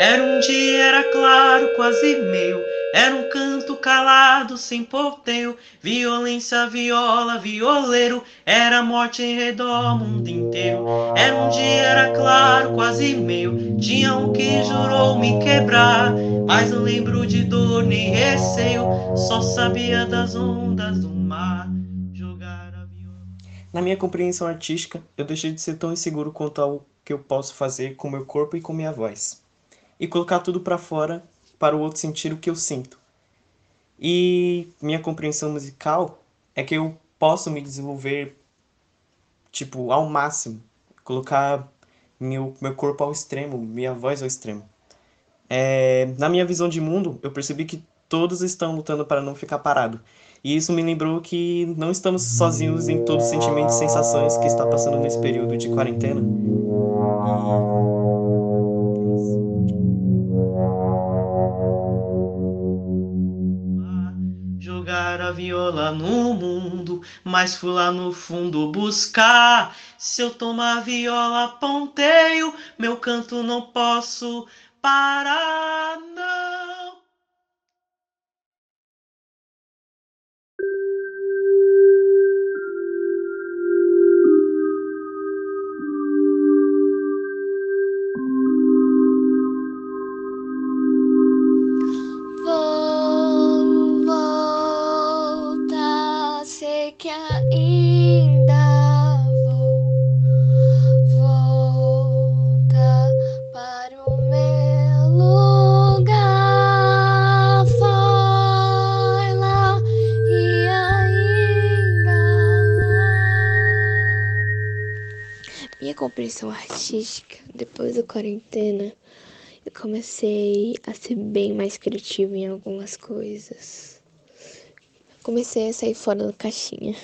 Era um dia, era claro, quase meio. Era um canto calado, sem porteio. Violência, viola, violeiro. Era morte em redor, mundo inteiro. Era um dia, era claro, quase meio. Tinha um que jurou me quebrar. Mas não lembro de dor nem receio. Só sabia das ondas do mar. Jogar a viola. Na minha compreensão artística, eu deixei de ser tão inseguro quanto ao que eu posso fazer com meu corpo e com minha voz e colocar tudo para fora para o outro sentir o que eu sinto. E minha compreensão musical é que eu posso me desenvolver tipo ao máximo, colocar meu, meu corpo ao extremo, minha voz ao extremo. É, na minha visão de mundo, eu percebi que todos estão lutando para não ficar parado. E isso me lembrou que não estamos sozinhos em todos os sentimentos e sensações que está passando nesse período de quarentena. E viola no mundo, mas fui lá no fundo buscar. Se eu tomar viola, ponteio, meu canto não posso parar, não. Compreensão artística, depois da quarentena, eu comecei a ser bem mais criativa em algumas coisas. Comecei a sair fora da caixinha.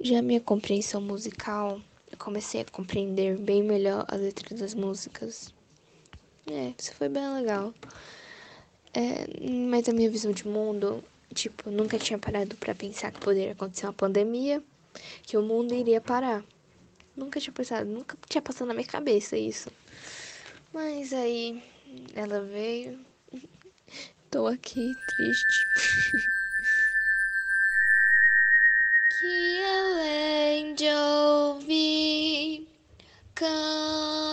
Já minha compreensão musical, eu comecei a compreender bem melhor as letras das músicas. É, isso foi bem legal. É, mas a minha visão de mundo, tipo, nunca tinha parado para pensar que poderia acontecer uma pandemia, que o mundo iria parar. Nunca tinha pensado, nunca tinha passado na minha cabeça isso. Mas aí ela veio. Tô aqui triste. que além de ouvir canta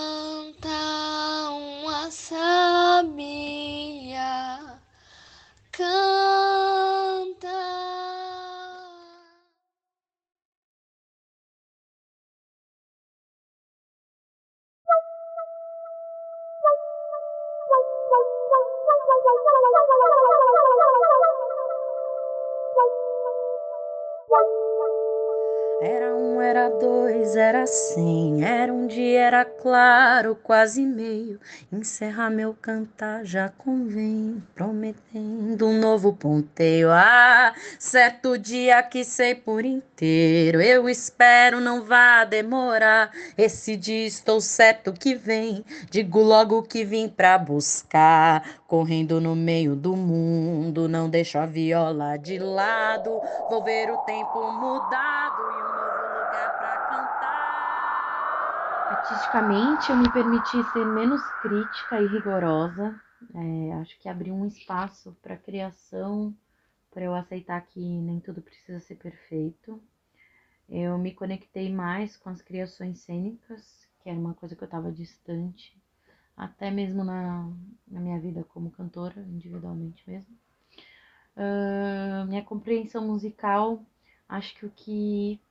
Era um, era dois, era cem, era um dia, era claro, quase meio. Encerrar meu cantar já convém, prometendo um novo ponteio. Ah, certo dia que sei por inteiro, eu espero não vá demorar. Esse dia estou certo que vem, digo logo que vim pra buscar. Correndo no meio do mundo, não deixo a viola de lado, vou ver o tempo mudado e um Artisticamente, eu me permiti ser menos crítica e rigorosa. É, acho que abriu um espaço para criação, para eu aceitar que nem tudo precisa ser perfeito. Eu me conectei mais com as criações cênicas, que era uma coisa que eu estava distante, até mesmo na, na minha vida como cantora, individualmente mesmo. Uh, minha compreensão musical, acho que o que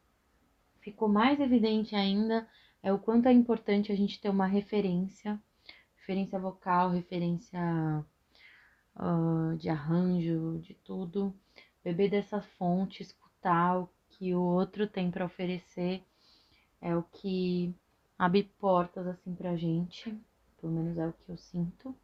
ficou mais evidente ainda é o quanto é importante a gente ter uma referência, referência vocal, referência uh, de arranjo, de tudo, beber dessa fonte, escutar o que o outro tem para oferecer, é o que abre portas assim pra gente, pelo menos é o que eu sinto.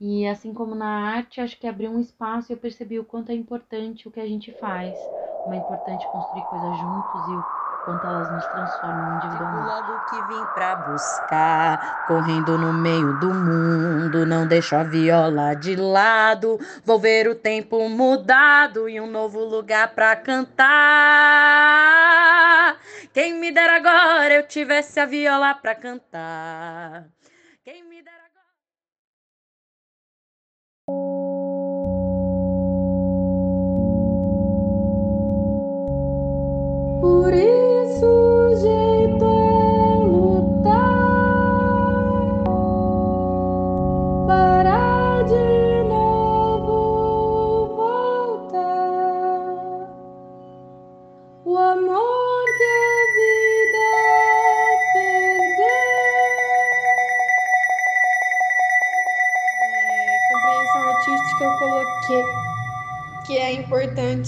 E assim como na arte, acho que abriu um espaço e eu percebi o quanto é importante o que a gente faz, como é importante construir coisas juntos e o quanto elas nos transformam tipo, individualmente. Digo logo que vim pra buscar, correndo no meio do mundo, não deixo a viola de lado, vou ver o tempo mudado e um novo lugar pra cantar. Quem me dera agora eu tivesse a viola pra cantar. Quem me dera agora. Por isso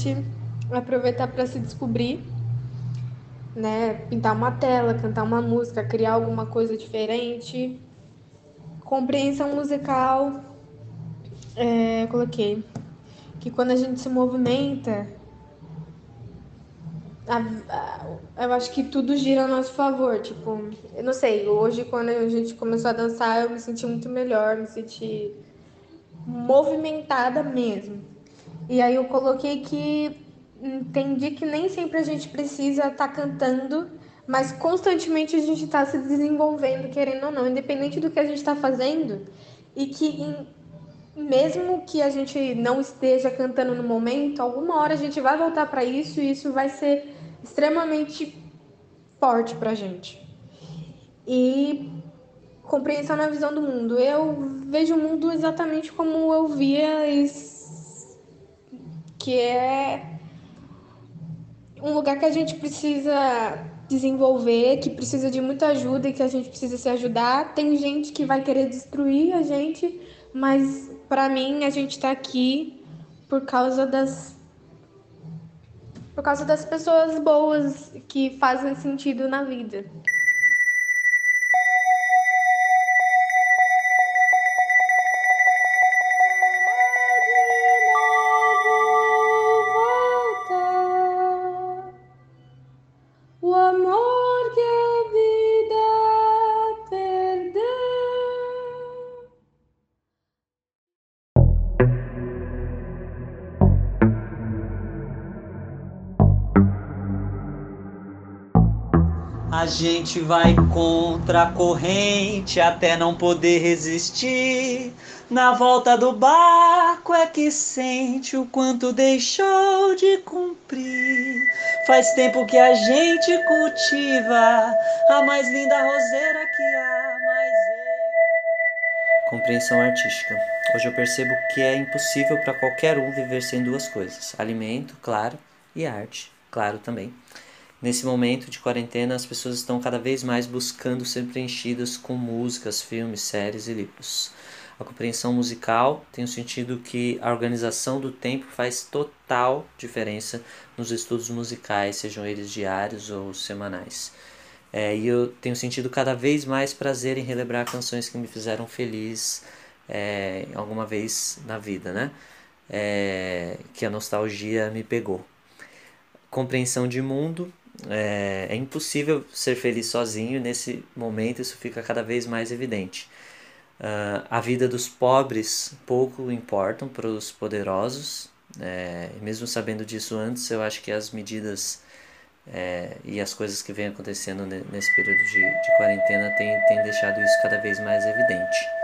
importante aproveitar para se descobrir, né? Pintar uma tela, cantar uma música, criar alguma coisa diferente. Compreensão musical, é, coloquei que quando a gente se movimenta, a, a, eu acho que tudo gira a nosso favor. Tipo, eu não sei, hoje quando a gente começou a dançar, eu me senti muito melhor, me senti movimentada mesmo. E aí eu coloquei que entendi que nem sempre a gente precisa estar tá cantando, mas constantemente a gente está se desenvolvendo, querendo ou não, independente do que a gente está fazendo, e que em, mesmo que a gente não esteja cantando no momento, alguma hora a gente vai voltar para isso e isso vai ser extremamente forte para a gente. E compreensão na visão do mundo. Eu vejo o mundo exatamente como eu via, que é um lugar que a gente precisa desenvolver, que precisa de muita ajuda e que a gente precisa se ajudar. Tem gente que vai querer destruir a gente, mas para mim a gente está aqui por causa das por causa das pessoas boas que fazem sentido na vida. Gente vai contra a corrente até não poder resistir. Na volta do barco é que sente o quanto deixou de cumprir. Faz tempo que a gente cultiva a mais linda roseira que há, mais. Compreensão artística. Hoje eu percebo que é impossível para qualquer um viver sem duas coisas: alimento, claro, e arte, claro também. Nesse momento de quarentena, as pessoas estão cada vez mais buscando ser preenchidas com músicas, filmes, séries e livros. A compreensão musical tem o sentido que a organização do tempo faz total diferença nos estudos musicais, sejam eles diários ou semanais. É, e eu tenho sentido cada vez mais prazer em relembrar canções que me fizeram feliz é, alguma vez na vida, né? É, que a nostalgia me pegou. Compreensão de mundo é, é impossível ser feliz sozinho, nesse momento isso fica cada vez mais evidente. Uh, a vida dos pobres pouco importam para os poderosos, é, mesmo sabendo disso antes, eu acho que as medidas é, e as coisas que vêm acontecendo nesse período de, de quarentena têm, têm deixado isso cada vez mais evidente.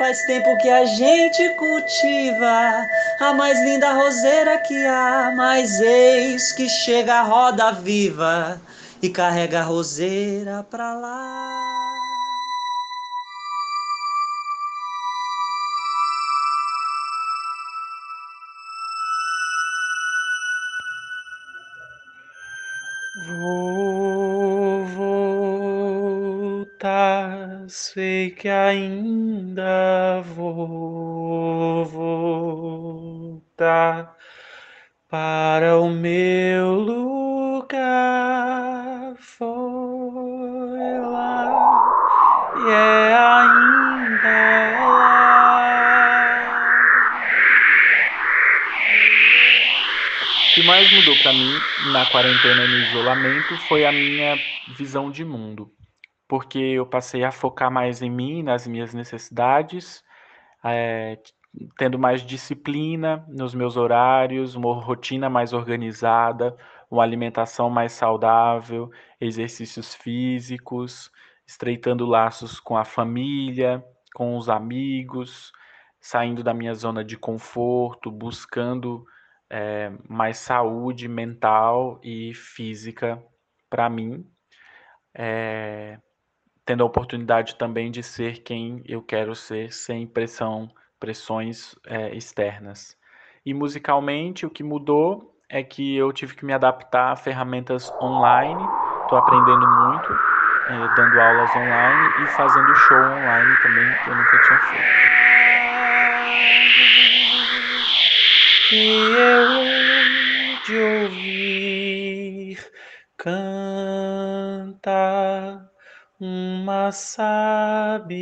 Faz tempo que a gente cultiva a mais linda roseira que há, mas eis que chega a roda viva e carrega a roseira pra lá. Vou voltar, sei que ainda vou voltar para o meu lugar. Foi lá e é ainda lá. O que mais mudou para mim na quarentena e no isolamento foi a minha visão de mundo, porque eu passei a focar mais em mim, nas minhas necessidades, é, tendo mais disciplina nos meus horários, uma rotina mais organizada, uma alimentação mais saudável, exercícios físicos, estreitando laços com a família, com os amigos, saindo da minha zona de conforto, buscando é, mais saúde mental e física para mim, é, tendo a oportunidade também de ser quem eu quero ser sem pressão pressões é, externas. E musicalmente, o que mudou é que eu tive que me adaptar a ferramentas online. Estou aprendendo muito, é, dando aulas online e fazendo show online também, que eu nunca tinha feito. que eu de ouvir canta uma sabia,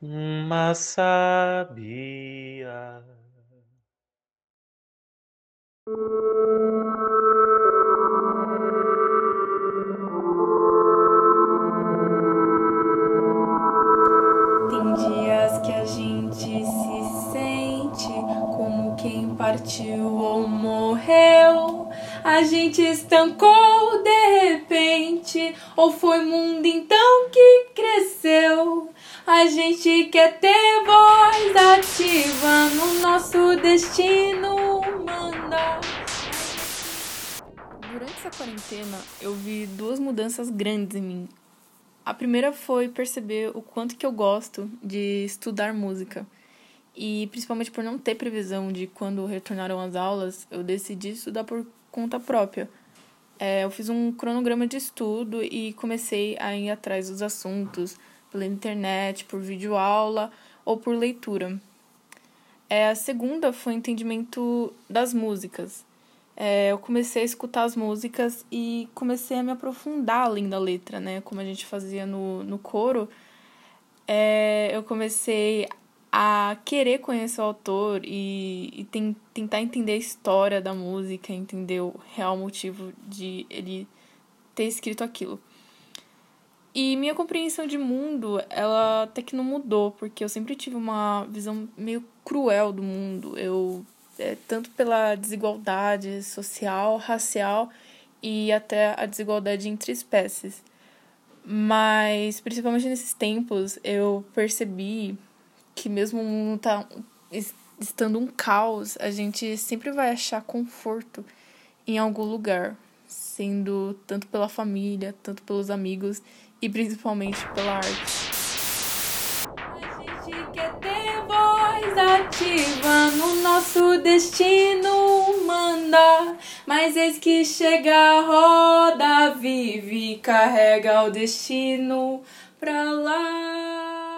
uma sabia. Tem dias que a gente se sente como quem partiu ou morreu. A gente estancou de repente, ou foi mundo então que cresceu. A gente quer ter voz ativa no nosso destino mandar. Durante essa quarentena, eu vi duas mudanças grandes em mim. A primeira foi perceber o quanto que eu gosto de estudar música. E principalmente por não ter previsão de quando retornaram as aulas, eu decidi estudar por conta própria. É, eu fiz um cronograma de estudo e comecei a ir atrás dos assuntos pela internet, por videoaula ou por leitura. É, a segunda foi o entendimento das músicas. É, eu comecei a escutar as músicas e comecei a me aprofundar além da letra, né? Como a gente fazia no, no coro. É, eu comecei a querer conhecer o autor e, e tem, tentar entender a história da música, entender o real motivo de ele ter escrito aquilo. E minha compreensão de mundo, ela até que não mudou, porque eu sempre tive uma visão meio cruel do mundo. Eu é, tanto pela desigualdade social, racial e até a desigualdade entre espécies. Mas, principalmente nesses tempos, eu percebi que mesmo o mundo tá estando um caos, a gente sempre vai achar conforto em algum lugar, sendo tanto pela família, tanto pelos amigos e principalmente pela arte. A gente quer ter voz ativa no nosso destino mandar, mas eis que chega a roda vive carrega o destino pra lá.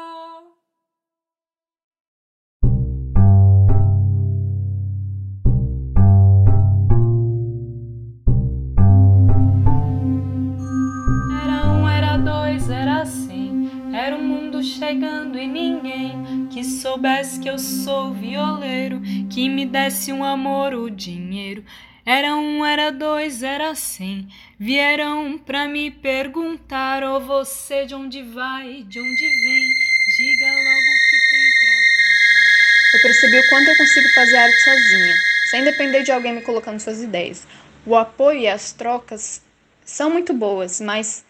Chegando e ninguém que soubesse que eu sou violeiro, que me desse um amor, o dinheiro. Era um, era dois, era cem. Vieram pra me perguntar: Ô oh, você de onde vai, de onde vem? Diga logo o que tem pra contar. Eu percebi o quanto eu consigo fazer arte sozinha, sem depender de alguém me colocando suas ideias. O apoio e as trocas são muito boas, mas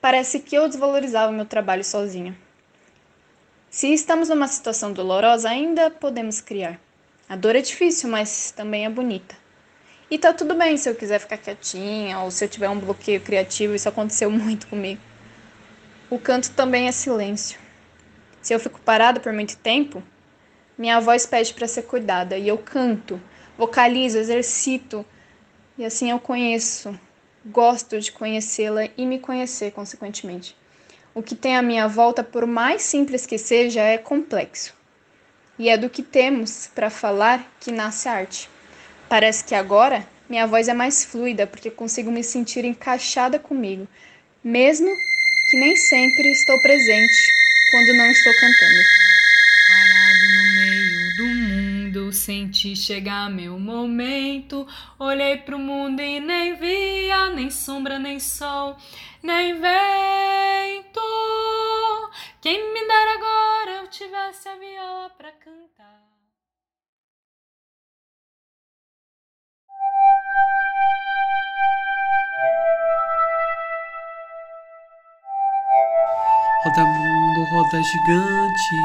parece que eu desvalorizava o meu trabalho sozinha. Se estamos numa situação dolorosa, ainda podemos criar. A dor é difícil, mas também é bonita. E tá tudo bem se eu quiser ficar quietinha ou se eu tiver um bloqueio criativo, isso aconteceu muito comigo. O canto também é silêncio. Se eu fico parada por muito tempo, minha voz pede para ser cuidada e eu canto, vocalizo, exercito e assim eu conheço, gosto de conhecê-la e me conhecer consequentemente. O que tem à minha volta, por mais simples que seja, é complexo. E é do que temos para falar que nasce a arte. Parece que agora minha voz é mais fluida porque consigo me sentir encaixada comigo, mesmo que nem sempre estou presente quando não estou cantando. Parado no meio do mundo, senti chegar meu momento. Olhei pro mundo e nem via nem sombra, nem sol, nem vento. Quem me dera agora eu tivesse a viola pra cantar. Roda mundo, roda gigante,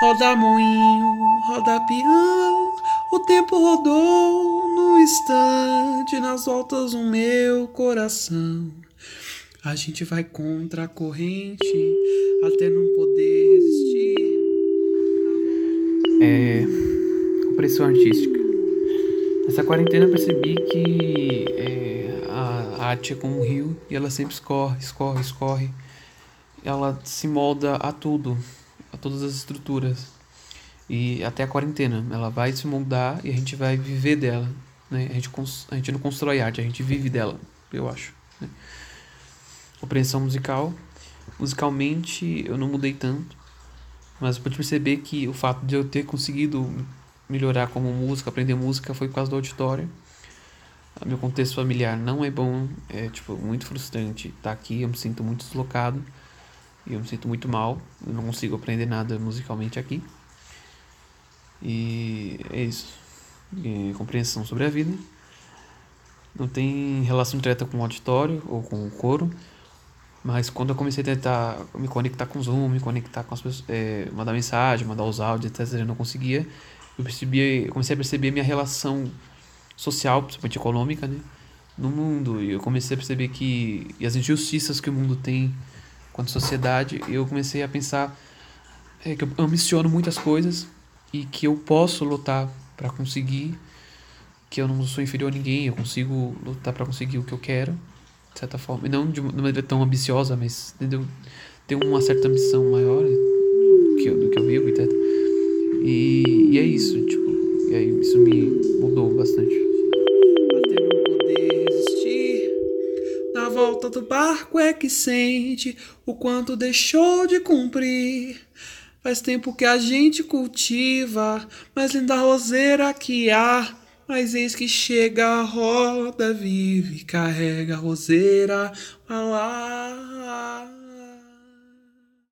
roda moinho, roda peão. O tempo rodou num instante nas voltas do meu coração. A gente vai contra a corrente até não poder resistir. É. Opressão artística. Nessa quarentena eu percebi que é, a arte é como um rio e ela sempre escorre, escorre, escorre ela se molda a tudo, a todas as estruturas. E até a quarentena, ela vai se moldar e a gente vai viver dela. Né? A, gente, a gente não constrói arte, a gente vive dela, eu acho. Né? Compreensão musical. Musicalmente eu não mudei tanto, mas pude perceber que o fato de eu ter conseguido melhorar como música, aprender música, foi por causa do auditório. Meu contexto familiar não é bom, é tipo muito frustrante estar aqui, eu me sinto muito deslocado e eu me sinto muito mal, eu não consigo aprender nada musicalmente aqui. E é isso. E compreensão sobre a vida. Não tem relação direta com o auditório ou com o coro. Mas quando eu comecei a tentar me conectar com o Zoom, me conectar com as pessoas, é, mandar mensagem, mandar os áudios, etc., eu não conseguia. Eu, percebi, comecei a perceber minha relação social, principalmente econômica, né, no mundo. E eu comecei a perceber que e as injustiças que o mundo tem quanto sociedade. Eu comecei a pensar é, que eu ambiciono muitas coisas e que eu posso lutar para conseguir, que eu não sou inferior a ninguém, eu consigo lutar para conseguir o que eu quero, certa forma. E não de uma maneira tão ambiciosa, mas entendeu? Ter uma certa ambição maior do que eu, do que eu vivo, etc. E, e é isso, tipo, e aí isso me mudou bastante. Na volta do barco é que sente o quanto deixou de cumprir. Faz tempo que a gente cultiva, mais linda roseira que há. Mas eis que chega a roda, vive, carrega a roseira lá.